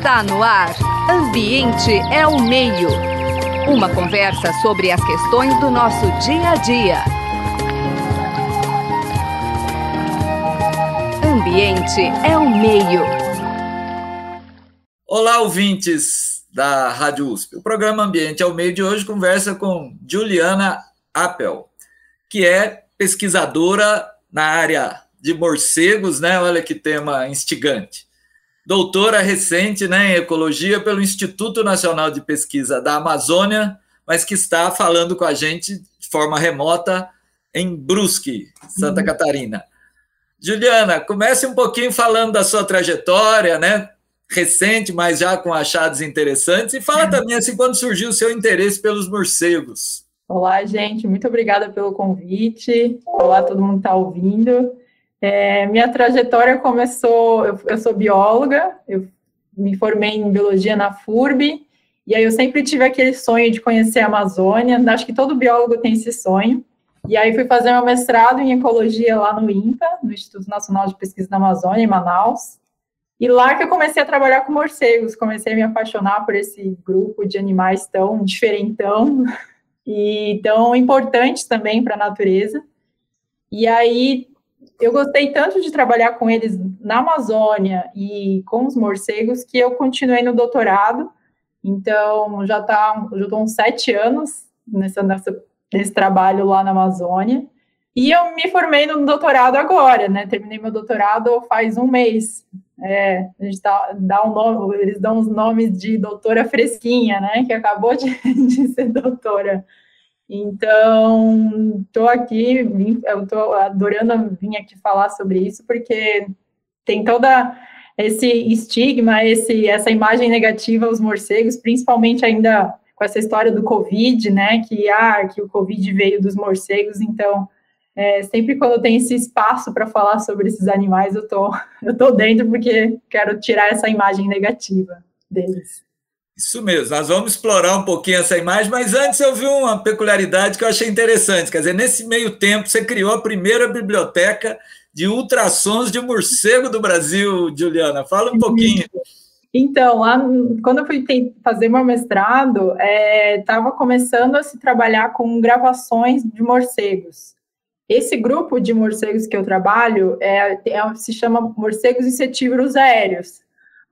Está no ar. Ambiente é o meio. Uma conversa sobre as questões do nosso dia a dia. Ambiente é o meio. Olá, ouvintes da Rádio USP. O programa Ambiente é o meio de hoje conversa com Juliana Appel, que é pesquisadora na área de morcegos, né? Olha que tema instigante doutora recente né, em ecologia pelo Instituto Nacional de Pesquisa da Amazônia, mas que está falando com a gente de forma remota em Brusque, Santa uhum. Catarina. Juliana, comece um pouquinho falando da sua trajetória, né? Recente, mas já com achados interessantes, e fala também assim quando surgiu o seu interesse pelos morcegos. Olá, gente, muito obrigada pelo convite. Olá, todo mundo está ouvindo. É, minha trajetória começou, eu, eu, sou bióloga, eu me formei em biologia na FURB, e aí eu sempre tive aquele sonho de conhecer a Amazônia, acho que todo biólogo tem esse sonho, e aí fui fazer meu mestrado em ecologia lá no INPA, no Instituto Nacional de Pesquisa da Amazônia, em Manaus, e lá que eu comecei a trabalhar com morcegos, comecei a me apaixonar por esse grupo de animais tão diferentão e tão importantes também para a natureza. E aí eu gostei tanto de trabalhar com eles na Amazônia e com os morcegos que eu continuei no doutorado. Então, já tá, já estou uns sete anos nessa, nessa, nesse trabalho lá na Amazônia. E eu me formei no doutorado agora, né? Terminei meu doutorado faz um mês. É, a gente tá, dá um nome, eles dão os nomes de doutora fresquinha, né? Que acabou de, de ser doutora. Então, estou aqui, eu estou adorando vir aqui falar sobre isso, porque tem toda esse estigma, esse, essa imagem negativa aos morcegos, principalmente ainda com essa história do Covid, né, que, ah, que o Covid veio dos morcegos, então, é, sempre quando tem esse espaço para falar sobre esses animais, eu tô, eu tô dentro, porque quero tirar essa imagem negativa deles. Isso mesmo, nós vamos explorar um pouquinho essa imagem, mas antes eu vi uma peculiaridade que eu achei interessante. Quer dizer, nesse meio tempo, você criou a primeira biblioteca de ultrassons de morcego do Brasil, Juliana. Fala um pouquinho. Então, quando eu fui fazer meu mestrado, estava é, começando a se trabalhar com gravações de morcegos. Esse grupo de morcegos que eu trabalho é, é, se chama morcegos insetívoros aéreos.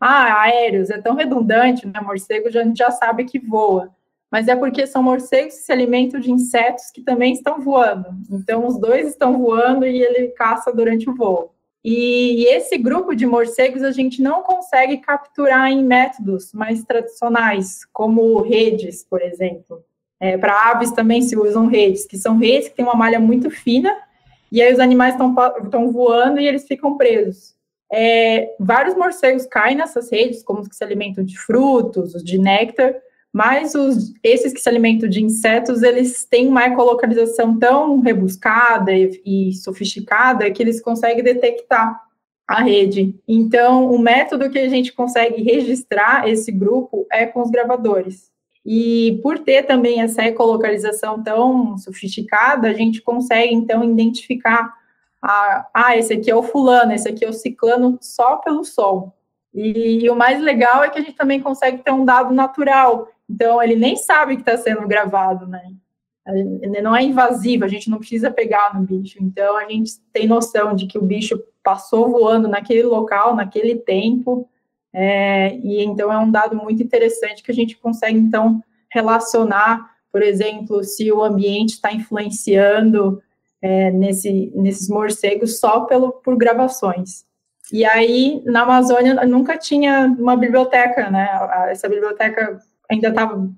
Ah, aéreos, é tão redundante, né? Morcego já, a gente já sabe que voa. Mas é porque são morcegos que se alimentam de insetos que também estão voando. Então, os dois estão voando e ele caça durante o voo. E esse grupo de morcegos a gente não consegue capturar em métodos mais tradicionais, como redes, por exemplo. É, Para aves também se usam redes, que são redes que têm uma malha muito fina, e aí os animais estão voando e eles ficam presos. É, vários morcegos caem nessas redes, como os que se alimentam de frutos, os de néctar, mas os, esses que se alimentam de insetos, eles têm uma ecolocalização tão rebuscada e, e sofisticada que eles conseguem detectar a rede. Então, o método que a gente consegue registrar esse grupo é com os gravadores. E por ter também essa ecolocalização tão sofisticada, a gente consegue, então, identificar ah, ah, esse aqui é o fulano, esse aqui é o ciclano só pelo som. E, e, o mais legal é que a gente também consegue ter um dado natural. Então, ele nem sabe que está sendo gravado, né? Ele não é invasivo, a gente não precisa pegar no bicho. Então, a gente tem noção de que o bicho passou voando naquele local, naquele tempo. É, e então, é um dado muito interessante que a gente consegue, então, relacionar, por exemplo, se o ambiente está influenciando é, nesse, nesses morcegos só pelo, por gravações. E aí, na Amazônia, nunca tinha uma biblioteca, né? Essa biblioteca ainda estava,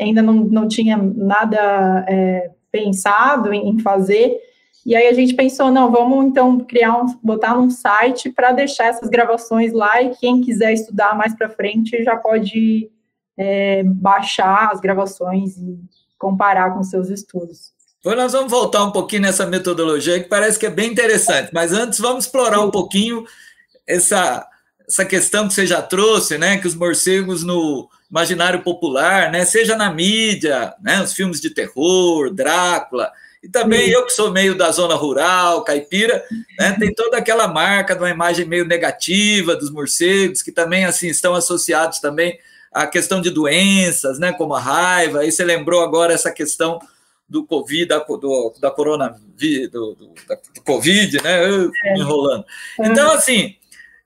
ainda não, não tinha nada é, pensado em, fazer. E aí a gente pensou, não, vamos então criar um, botar num site para deixar essas gravações lá e quem quiser estudar mais para frente já pode é, baixar as gravações e comparar com seus estudos. Pois nós vamos voltar um pouquinho nessa metodologia que parece que é bem interessante, mas antes vamos explorar um pouquinho essa, essa questão que você já trouxe, né, que os morcegos no imaginário popular, né, seja na mídia, né, os filmes de terror, Drácula, E também eu que sou meio da zona rural, caipira, né, tem toda aquela marca de uma imagem meio negativa dos morcegos, que também assim estão associados também à questão de doenças, né, como a raiva. Aí você lembrou agora essa questão do Covid, da, do, da corona, do, do, da, do Covid, né, é. enrolando. Então, assim,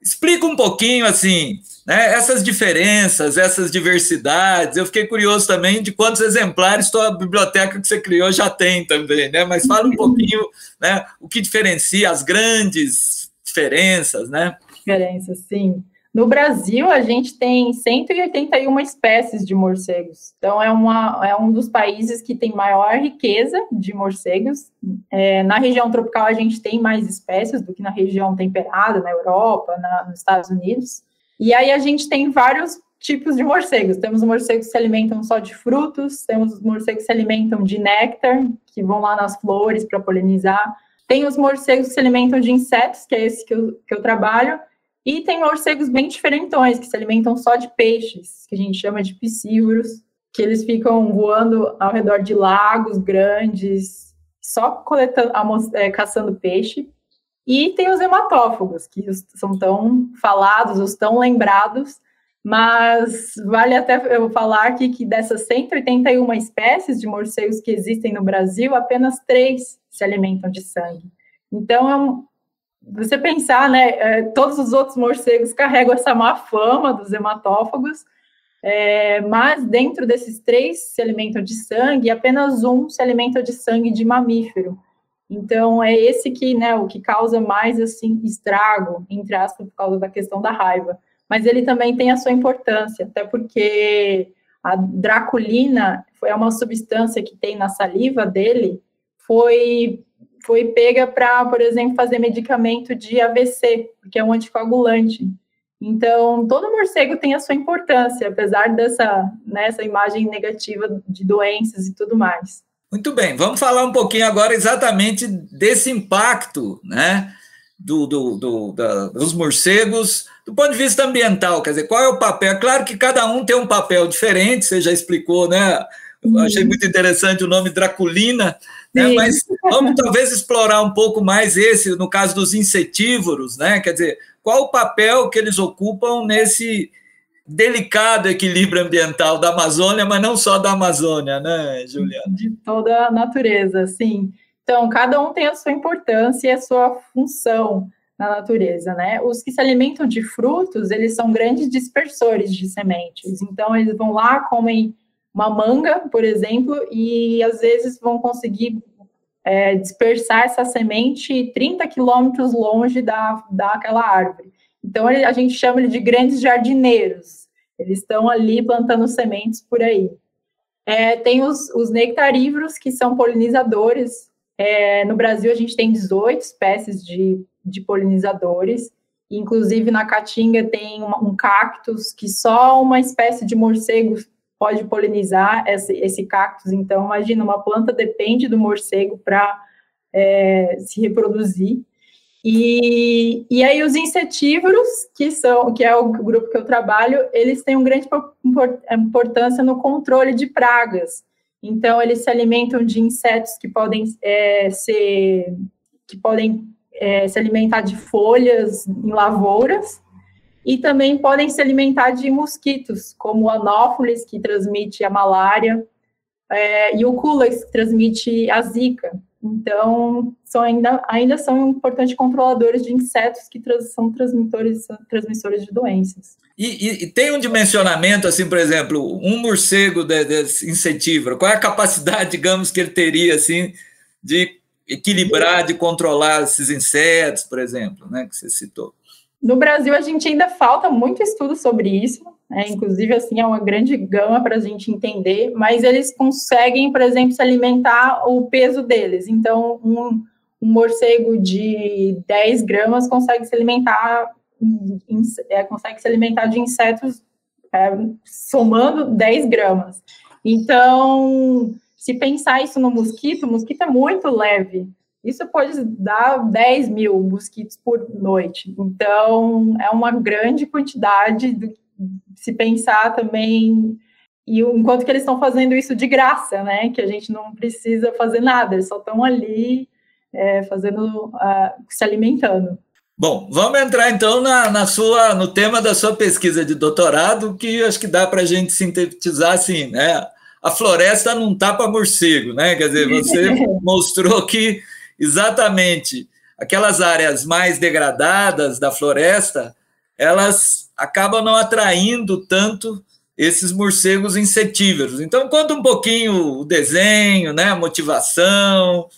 explica um pouquinho, assim, né, essas diferenças, essas diversidades. Eu fiquei curioso também de quantos exemplares a biblioteca que você criou já tem também, né? Mas fala um pouquinho, né, o que diferencia as grandes diferenças, né? Diferenças, sim. No Brasil, a gente tem 181 espécies de morcegos. Então, é, uma, é um dos países que tem maior riqueza de morcegos. É, na região tropical, a gente tem mais espécies do que na região temperada, na Europa, na, nos Estados Unidos. E aí a gente tem vários tipos de morcegos. Temos morcegos que se alimentam só de frutos, temos morcegos que se alimentam de néctar, que vão lá nas flores para polinizar. Tem os morcegos que se alimentam de insetos, que é esse que eu, que eu trabalho. E tem morcegos bem diferentões, que se alimentam só de peixes, que a gente chama de piscívoros, que eles ficam voando ao redor de lagos grandes, só coletando, é, caçando peixe. E tem os hematófagos, que são tão falados, os tão lembrados, mas vale até eu falar aqui que dessas 181 espécies de morcegos que existem no Brasil, apenas três se alimentam de sangue. Então, é um, você pensar, né, é, todos os outros morcegos carregam essa má fama dos hematófagos, é, mas dentro desses três se alimentam de sangue, apenas um se alimenta de sangue de mamífero. Então, é esse que, né, o que causa mais, assim, estrago, entre aspas, por causa da questão da raiva. Mas ele também tem a sua importância, até porque a draculina foi uma substância que tem na saliva dele, foi, foi pega para, por exemplo, fazer medicamento de AVC, porque é um anticoagulante. Então, todo morcego tem a sua importância, apesar dessa nessa né, imagem negativa de doenças e tudo mais. Muito bem, vamos falar um pouquinho agora exatamente desse impacto, né, do, do, do da, dos morcegos do ponto de vista ambiental, quer dizer, qual é o papel? É claro que cada um tem um papel diferente, você já explicou, né? Eu achei muito interessante o nome Draculina, né? mas vamos talvez explorar um pouco mais esse, no caso dos insetívoros, né? Quer dizer, qual o papel que eles ocupam nesse delicado equilíbrio ambiental da Amazônia, mas não só da Amazônia, né, Juliana? De toda a natureza, sim. Então, cada um tem a sua importância e a sua função na natureza, né? Os que se alimentam de frutos, eles são grandes dispersores de sementes. Então, eles vão lá, comem uma manga, por exemplo, e às vezes vão conseguir é, dispersar essa semente 30 quilômetros longe da, daquela árvore. Então, a gente chama ele de grandes jardineiros. Eles estão ali plantando sementes por aí. É, tem os, os, nectarívoros, que são polinizadores. É, no Brasil, a gente tem 18 espécies de, de polinizadores. Inclusive, na Caatinga tem uma, um cactus que só uma espécie de morcego pode polinizar esse, esse cactus. Então, imagina, uma planta depende do morcego para é, se reproduzir. E, e aí os insetívoros, que são que é o grupo que eu trabalho, eles têm uma grande importância no controle de pragas. Então eles se alimentam de insetos que podem é, ser que podem é, se alimentar de folhas em lavouras e também podem se alimentar de mosquitos, como o anófeles, que transmite a malária, é, e o culex, que transmite a zika. Então, são ainda, ainda são importantes controladores de insetos que trans, são transmitores, transmissores de doenças. E, e, e, tem um dimensionamento, assim, por exemplo, um morcego de, de insetívoro, qual é a capacidade, digamos, que ele teria, assim, de equilibrar, de controlar esses insetos, por exemplo, né, que você citou? No Brasil, a gente ainda falta muito estudo sobre isso, né? inclusive, assim, é uma grande gama para a gente entender, mas eles conseguem, por exemplo, se alimentar o peso deles. Então, um, um morcego de 10 gramas consegue se alimentar, é, consegue se alimentar de insetos é, somando 10 gramas. Então, se pensar isso no mosquito, o mosquito é muito leve, isso pode dar 10 mil mosquitos por noite. Então, é uma grande quantidade, do, se pensar também e enquanto que eles estão fazendo isso de graça, né? Que a gente não precisa fazer nada, eles só estão ali é, fazendo, uh, se alimentando. Bom, vamos entrar então na, na, sua, no tema da sua pesquisa de doutorado, que acho que dá para a gente sintetizar assim, né? A floresta não está para morcego, né? Quer dizer, você mostrou que exatamente aquelas áreas mais degradadas da floresta, elas acabam não atraindo tanto esses morcegos insetívoros. Então, conta um pouquinho o desenho, né, a motivação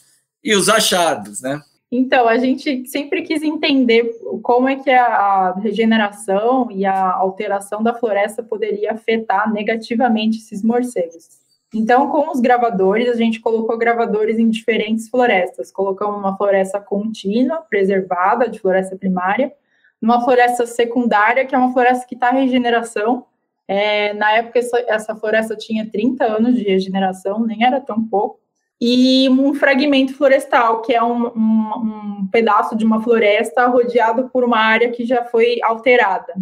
e os achados, né? Então, a gente sempre quis entender como é que a regeneração e a alteração da floresta poderia afetar negativamente esses morcegos. Então, com os gravadores, a gente colocou gravadores em diferentes florestas. Colocamos uma floresta contínua, preservada, de floresta primária, numa floresta secundária, que é uma floresta que está em regeneração, é, na época, essa, floresta tinha 30 anos de regeneração, nem era tão pouco. E um fragmento florestal, que é um, um, um pedaço de uma floresta rodeado por uma área que já foi alterada.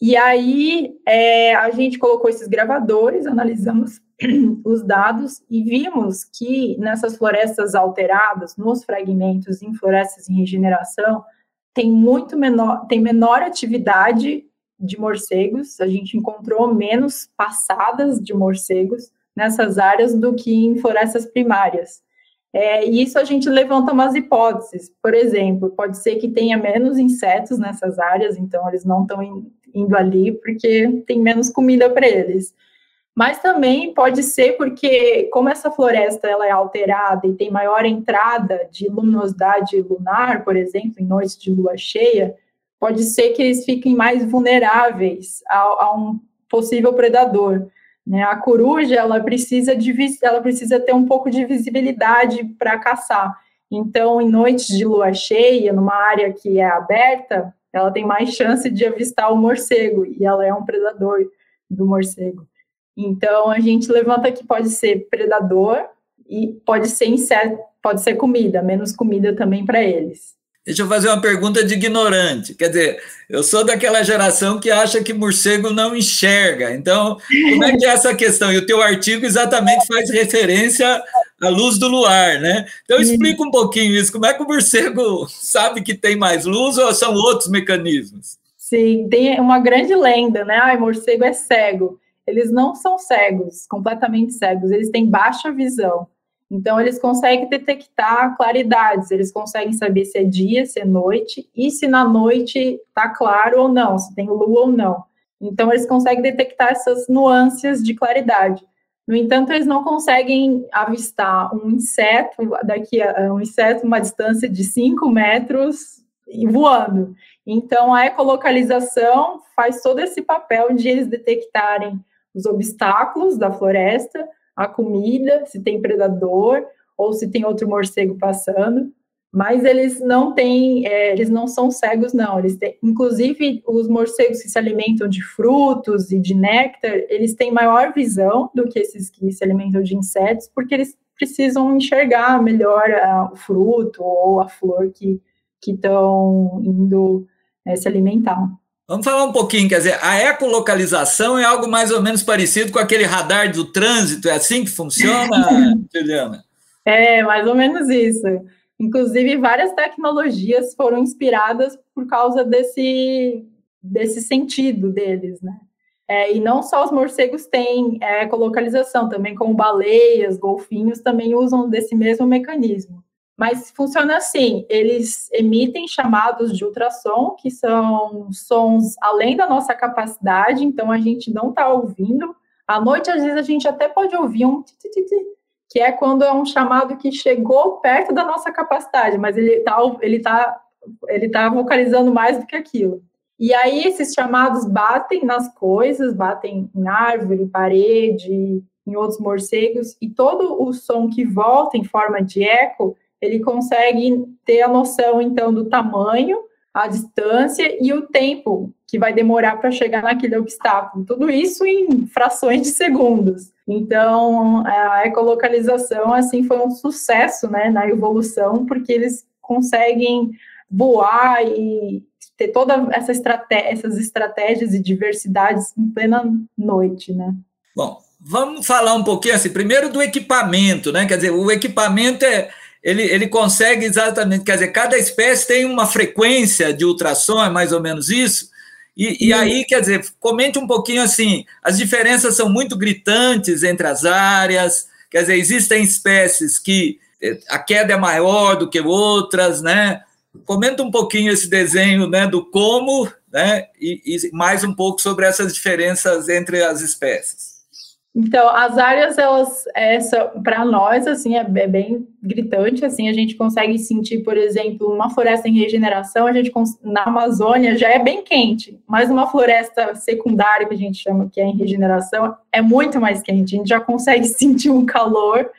E aí é, a gente colocou esses gravadores, analisamos os dados e vimos que nessas florestas alteradas, nos fragmentos em florestas em regeneração, tem muito menor, tem menor atividade de morcegos, a gente encontrou menos passadas de morcegos nessas áreas do que em florestas primárias. É, e isso a gente levanta umas hipóteses. Por exemplo, pode ser que tenha menos insetos nessas áreas, então eles não estão indo ali porque tem menos comida para eles. Mas também pode ser porque, como essa floresta ela é alterada e tem maior entrada de luminosidade lunar, por exemplo, em noites de lua cheia, pode ser que eles fiquem mais vulneráveis a, a um possível predador. Né? A coruja ela precisa de ela precisa ter um pouco de visibilidade para caçar. Então, em noites de lua cheia, numa área que é aberta, ela tem mais chance de avistar o morcego e ela é um predador do morcego. Então, a gente levanta que pode ser predador e pode ser inseto, pode ser comida, menos comida também para eles. Deixa eu fazer uma pergunta de ignorante. Quer dizer, eu sou daquela geração que acha que morcego não enxerga. Então, como é que é essa questão? E o teu artigo exatamente faz referência à luz do luar, né? Então, explica um pouquinho isso. Como é que o morcego sabe que tem mais luz ou são outros mecanismos? Sim, tem uma grande lenda, né? Ai, morcego é cego. Eles não são cegos, completamente cegos. Eles têm baixa visão. Então, eles conseguem detectar claridades, eles conseguem saber se é dia, se é noite, e se na noite está claro ou não, se tem lua ou não. Então, eles conseguem detectar essas nuances de claridade. No entanto, eles não conseguem avistar um inseto daqui a um inseto uma distância de 5 metros voando. Então, a ecolocalização faz todo esse papel de eles detectarem os obstáculos da floresta, a comida, se tem predador ou se tem outro morcego passando. Mas eles não têm, é, eles não são cegos, não. Eles têm, inclusive, os morcegos que se alimentam de frutos e de néctar, eles têm maior visão do que esses que se alimentam de insetos, porque eles precisam enxergar melhor uh, o fruto ou a flor que estão indo é, se alimentar. Vamos falar um pouquinho, quer dizer, a ecolocalização é algo mais ou menos parecido com aquele radar do trânsito, é assim que funciona, Juliana? É, mais ou menos isso. Inclusive, várias tecnologias foram inspiradas por causa desse, desse sentido deles, né? É, e não só os morcegos têm é, ecolocalização, também como baleias, golfinhos também usam desse mesmo mecanismo. Mas funciona assim: eles emitem chamados de ultrassom, que são sons além da nossa capacidade, então a gente não está ouvindo. À noite, às vezes, a gente até pode ouvir um que é quando é um chamado que chegou perto da nossa capacidade, mas ele está ele tá, ele tá vocalizando mais do que aquilo. E aí esses chamados batem nas coisas, batem em árvore, parede, em outros morcegos, e todo o som que volta em forma de eco ele consegue ter a noção, então, do tamanho, a distância e o tempo que vai demorar para chegar naquele obstáculo. Tudo isso em frações de segundos. Então, a ecolocalização, assim, foi um sucesso, né, na evolução, porque eles conseguem voar e ter todas essa estratégia, essas estratégias e diversidades em plena noite, né? Bom, vamos falar um pouquinho assim, primeiro do equipamento, né? Quer dizer, o equipamento é ele, ele consegue exatamente, quer dizer, cada espécie tem uma frequência de ultrassom, é mais ou menos isso. E, e aí, quer dizer, comente um pouquinho assim, as diferenças são muito gritantes entre as áreas, quer dizer, existem espécies que eh, a queda é maior do que outras, né? Comenta um pouquinho esse desenho né, do como, né? E, e mais um pouco sobre essas diferenças entre as espécies. Então, as áreas, elas, essa, para nós, assim, é, é, bem gritante, assim, a gente consegue sentir, por exemplo, uma floresta em regeneração, a gente, na Amazônia, já é bem quente, mas uma floresta secundária, que a gente chama que é em regeneração, é muito mais quente, a gente já consegue sentir um calor,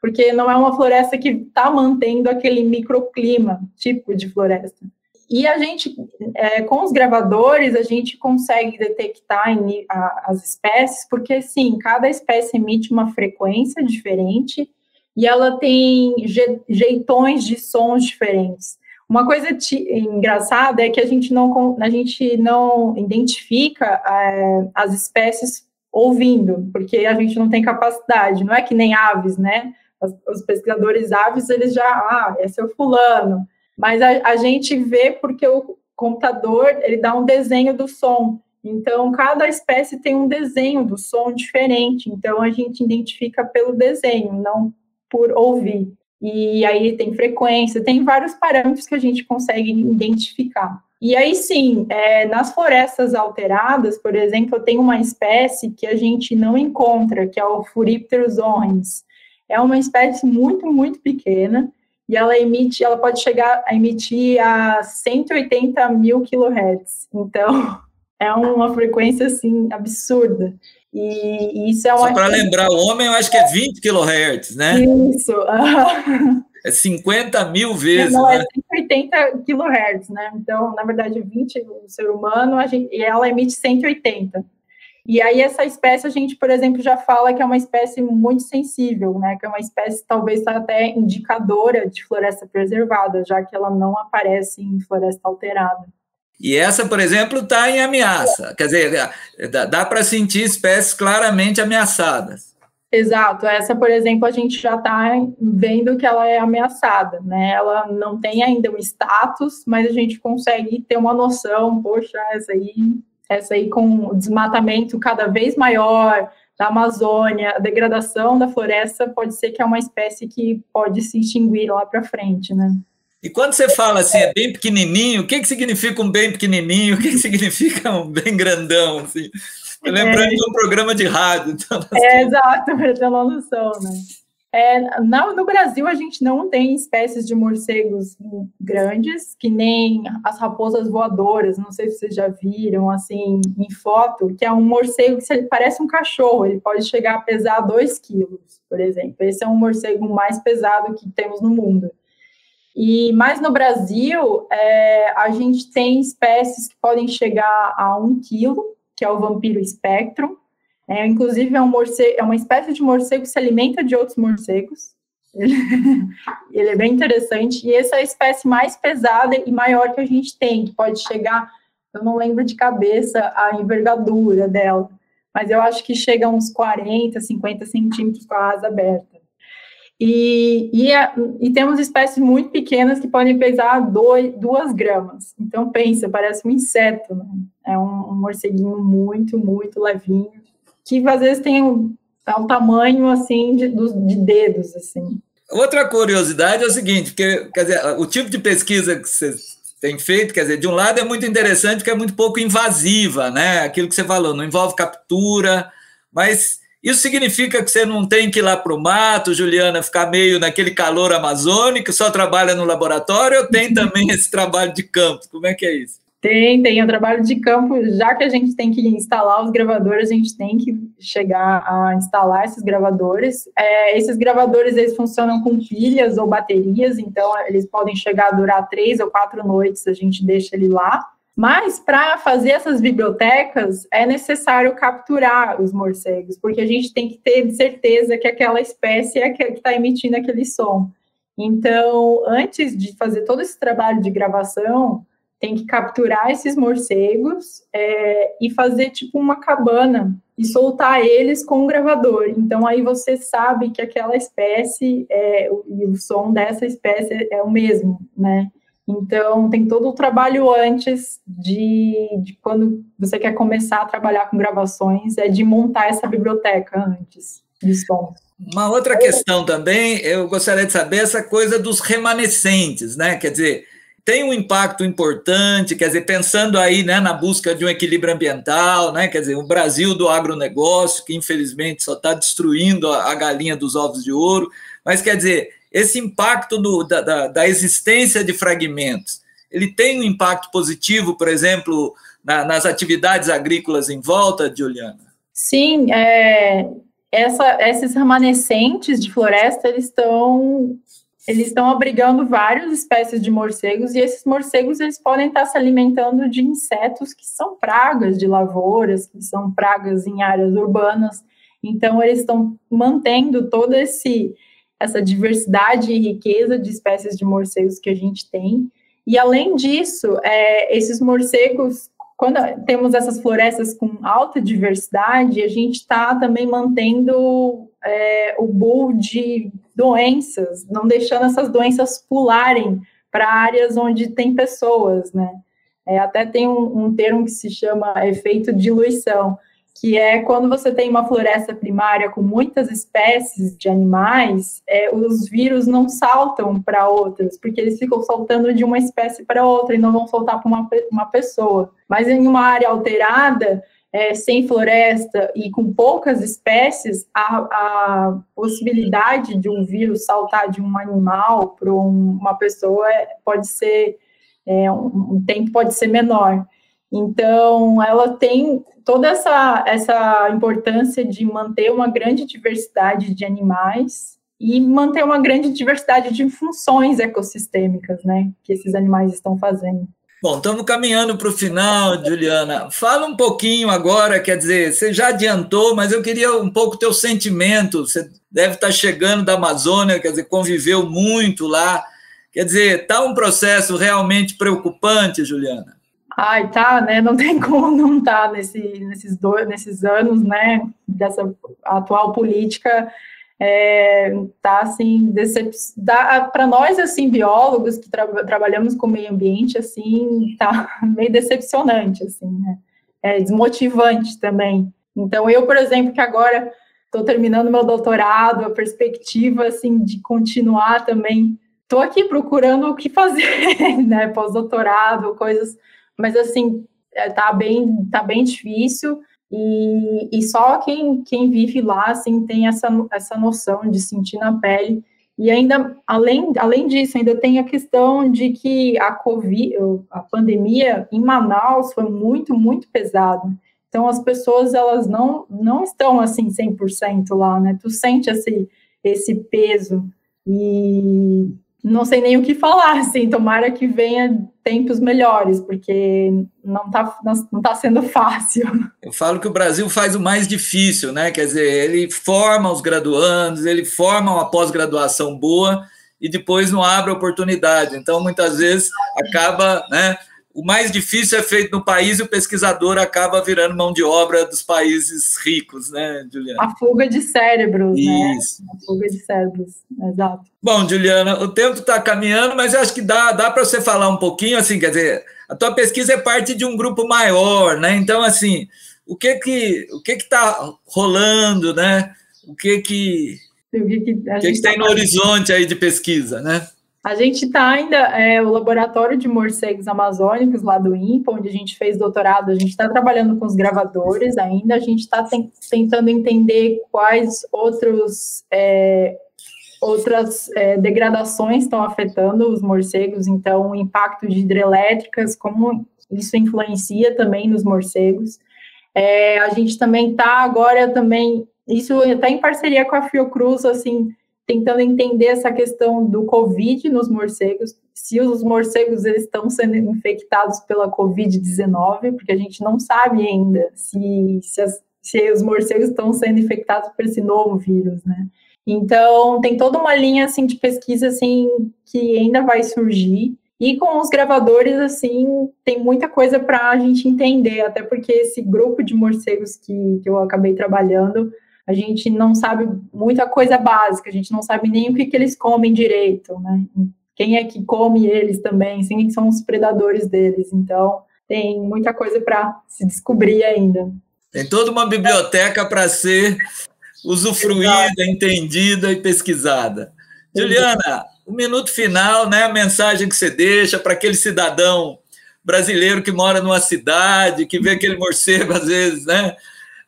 porque não é uma floresta que está mantendo aquele microclima típico de floresta. E a gente, é, com os gravadores, a gente consegue detectar em, a, as espécies, porque, sim, cada espécie emite uma frequência diferente e ela tem je, jeitões de sons diferentes. Uma coisa engraçada é que a gente não, a gente não identifica é, as espécies ouvindo, porque a gente não tem capacidade, não é que nem aves, né? Os pesquisadores aves, eles já, ah, esse é o fulano, mas a, a gente vê porque o computador ele dá um desenho do som. Então, cada espécie tem um desenho do som diferente. Então, a gente identifica pelo desenho, não por ouvir. E aí tem frequência, tem vários parâmetros que a gente consegue identificar. E aí sim, é, nas florestas alteradas, por exemplo, tem uma espécie que a gente não encontra, que é o Furipterus orrens. É uma espécie muito, muito pequena, e ela emite, ela pode chegar a emitir a 180 mil kilohertz. Então, é uma frequência assim absurda. E, isso é uma. Só para lembrar, o homem eu acho que é 20 kilohertz, né? Isso. é 50 mil vezes. Não, é né? é 180 kilohertz, né? Então, na verdade, 20 o ser humano, a gente, e ela emite 180. E aí essa espécie a gente, por exemplo, já fala que é uma espécie muito sensível, né? Que é uma espécie talvez até indicadora de floresta preservada, já que ela não aparece em floresta alterada. E essa, por exemplo, está em ameaça. Quer dizer, dá, dá para sentir espécies claramente ameaçadas. Exato. Essa, por exemplo, a gente já está vendo que ela é ameaçada, né? Ela não tem ainda um status, mas a gente consegue ter uma noção, poxa, essa aí essa aí com o desmatamento cada vez maior da Amazônia, a degradação da floresta pode ser que é uma espécie que pode se extinguir lá para frente, né? E quando você fala assim, é bem pequenininho, o que, que significa um bem pequenininho? O que, que significa um bem grandão? Assim? Lembrando é, de um programa de rádio. Então, assim... É, exato, para ter uma noção, né? É, no Brasil, a gente não tem espécies de morcegos grandes, que nem as raposas voadoras, não sei se vocês já viram, assim, em foto, que é um morcego que parece um cachorro, ele pode chegar a pesar 2 quilos, por exemplo. Esse é um morcego mais pesado que temos no mundo. E mais no Brasil, é, a gente tem espécies que podem chegar a 1 quilo, que é o vampiro espectrum, é, inclusive, é, um morcego, é uma espécie de morcego que se alimenta de outros morcegos. Ele, ele é bem interessante. E essa é a espécie mais pesada e maior que a gente tem, que pode chegar, eu não lembro de cabeça a envergadura dela, mas eu acho que chega a uns 40, 50 centímetros com a asa aberta. E, e, e, temos espécies muito pequenas que podem pesar 2 gramas. Então, pensa, parece um inseto, né? É um, um morceguinho muito, muito levinho que às vezes tem um, é um tamanho assim de, de dedos assim. Outra curiosidade é o seguinte, porque quer dizer, o tipo de pesquisa que você tem feito, quer dizer, de um lado é muito interessante porque é muito pouco invasiva, né? Aquilo que você falou, não envolve captura, mas isso significa que você não tem que ir lá para o mato, Juliana, ficar meio naquele calor amazônico, só trabalha no laboratório ou tem também esse trabalho de campo? Como é que é isso? Tem, tem o trabalho de campo, já que a gente tem que instalar os gravadores, a gente tem que chegar a instalar esses gravadores. É, esses gravadores, eles funcionam com pilhas ou baterias, então eles podem chegar a durar três ou quatro noites, a gente deixa ele lá. Mas para fazer essas bibliotecas é necessário capturar os morcegos, porque a gente tem que ter certeza que aquela espécie é que está emitindo aquele som. Então, antes de fazer todo esse trabalho de gravação, tem que capturar esses morcegos é, e fazer tipo uma cabana e soltar eles com um gravador. Então aí você sabe que aquela espécie é, e o som dessa espécie é o mesmo, né? Então tem todo o trabalho antes de, de quando você quer começar a trabalhar com gravações, é de montar essa biblioteca antes de som. Uma outra questão também, eu gostaria de saber essa coisa dos remanescentes, né? Quer dizer, tem um impacto importante, quer dizer, pensando aí né, na busca de um equilíbrio ambiental, né, quer dizer, o Brasil do agronegócio, que infelizmente só está destruindo a, a, galinha dos ovos de ouro, mas quer dizer, esse impacto do, da, da, da, existência de fragmentos, ele tem um impacto positivo, por exemplo, na, nas atividades agrícolas em volta, Juliana? Sim, é, essa, esses remanescentes de floresta, eles estão eles estão abrigando várias espécies de morcegos e esses morcegos eles podem estar se alimentando de insetos que são pragas de lavouras, que são pragas em áreas urbanas. Então eles estão mantendo toda esse essa diversidade e riqueza de espécies de morcegos que a gente tem. E além disso, é, esses morcegos quando temos essas florestas com alta diversidade, a gente está também mantendo é, o bull de doenças, não deixando essas doenças pularem para áreas onde tem pessoas, né? É, até tem um, um termo que se chama efeito diluição, que é quando você tem uma floresta primária com muitas espécies de animais, é, os vírus não saltam para outras, porque eles ficam saltando de uma espécie para outra e não vão soltar para uma, uma pessoa. Mas em uma área alterada, é, sem floresta e com poucas espécies, a, a, possibilidade de um vírus saltar de um animal para um, uma pessoa é, pode ser, é, um, um tempo pode ser menor. Então, ela tem toda essa, essa importância de manter uma grande diversidade de animais e manter uma grande diversidade de funções ecossistêmicas, né, que esses animais estão fazendo. Bom, estamos caminhando para o final, Juliana. Fala um pouquinho agora, quer dizer, você já adiantou, mas eu queria um pouco teu sentimento. Você deve estar chegando da Amazônia, quer dizer, conviveu muito lá. Quer dizer, está um processo realmente preocupante, Juliana? Ai, tá, né? Não tem como não estar tá nesse, nesses, dois, nesses anos, né? Dessa atual política, é, tá assim, para nós, assim, biólogos que tra trabalhamos com meio ambiente, assim, tá meio decepcionante, assim, né? É desmotivante também. Então, eu, por exemplo, que agora estou terminando meu doutorado, a perspectiva, assim, de continuar também, estou aqui procurando o que fazer, né? Pós-doutorado, coisas mas assim, é, tá bem, tá bem difícil. E, e só quem, quem vive lá, assim, tem essa, essa noção de sentir na pele. E ainda, além, além disso, ainda tem a questão de que a Covid, a pandemia em Manaus foi muito, muito pesada. Então, as pessoas, elas não, não estão, assim, 100% lá, né? Tu sente esse, esse peso. E, não sei nem o que falar, assim, tomara que venha tempos melhores, porque não está não tá sendo fácil. Eu falo que o Brasil faz o mais difícil, né? Quer dizer, ele forma os graduandos, ele forma uma pós-graduação boa e depois não abre oportunidade. Então, muitas vezes, acaba, né? O mais difícil é feito no país e o pesquisador acaba virando mão de obra dos países ricos, né, Juliana? A fuga de cérebros, né? Isso. né? A fuga de cérebros, exato. Bom, Juliana, o tempo está caminhando, mas eu acho que dá, dá para você falar um pouquinho, assim, quer dizer, a tua pesquisa é parte de um grupo maior, né? Então, assim, o que que o que está rolando, né? O que que o que, que, que, que tem tá no horizonte aí de pesquisa, né? A gente está ainda, é, o laboratório de morcegos amazônicos lá do INPA, onde a gente fez doutorado, a gente está trabalhando com os gravadores ainda, a gente está tentando entender quais outros, é, outras é, degradações estão afetando os morcegos, então o impacto de hidrelétricas, como isso influencia também nos morcegos. É, a gente também está agora também, isso até em parceria com a Fiocruz, assim, tentando entender essa questão do Covid nos morcegos, se os morcegos eles estão sendo infectados pela Covid-19, porque a gente não sabe ainda se, se, as, se os morcegos estão sendo infectados por esse novo vírus, né? Então, tem toda uma linha, assim, de pesquisa, assim, que ainda vai surgir, E com os gravadores, assim, tem muita coisa para a gente entender, até porque esse grupo de morcegos que, que eu acabei trabalhando, a gente não sabe muita coisa básica, a gente não sabe nem o que, que eles comem direito, né? Quem é que come eles também, quem são os predadores deles. Então, tem muita coisa para se descobrir ainda. Tem toda uma biblioteca para ser usufruída, entendida e pesquisada. Juliana, o minuto final, né? A mensagem que você deixa para aquele cidadão brasileiro que mora numa cidade, que vê aquele morcego às vezes, né?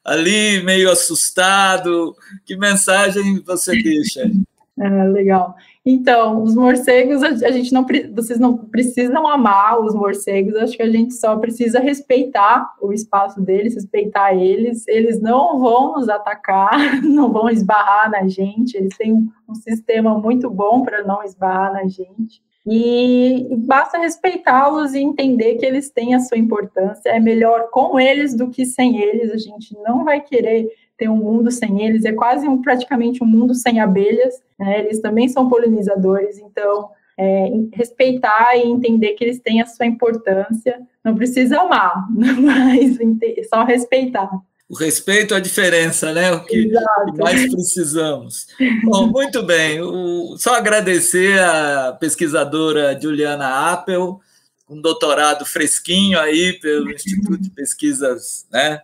Ali meio assustado. Que mensagem você deixa? É, legal. Então, os morcegos, a gente não, vocês não precisam amar os morcegos, acho que a gente só precisa respeitar o espaço deles, respeitar eles. Eles não vão nos atacar, não vão esbarrar na gente, eles têm um sistema muito bom para não esbarrar na gente. E basta respeitá-los e entender que eles têm a sua importância. É melhor com eles do que sem eles. A gente não vai querer ter um mundo sem eles, é quase um, praticamente um mundo sem abelhas, né? eles também são polinizadores, então é, respeitar e entender que eles têm a sua importância, não precisa amar, mas só respeitar. O respeito a diferença, né? O que mais precisamos. Bom, muito bem. O, só agradecer a pesquisadora Juliana Appel, um doutorado fresquinho aí pelo Instituto de Pesquisas né,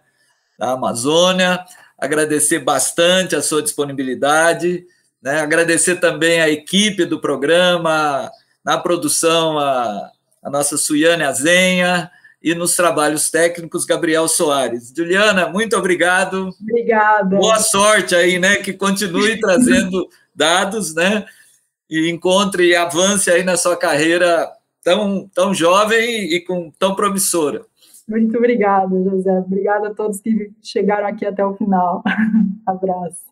da Amazônia agradecer bastante a sua disponibilidade, né? agradecer também a equipe do programa, na produção a, a nossa Suiane Azenha e nos trabalhos técnicos Gabriel Soares. Juliana, muito obrigado. Obrigada. Boa sorte aí, né? Que continue trazendo dados, né? E encontre e avance aí na sua carreira tão, tão jovem e com tão promissora. Muito obrigada, José. Obrigada a todos que chegaram aqui até o final. Abraço.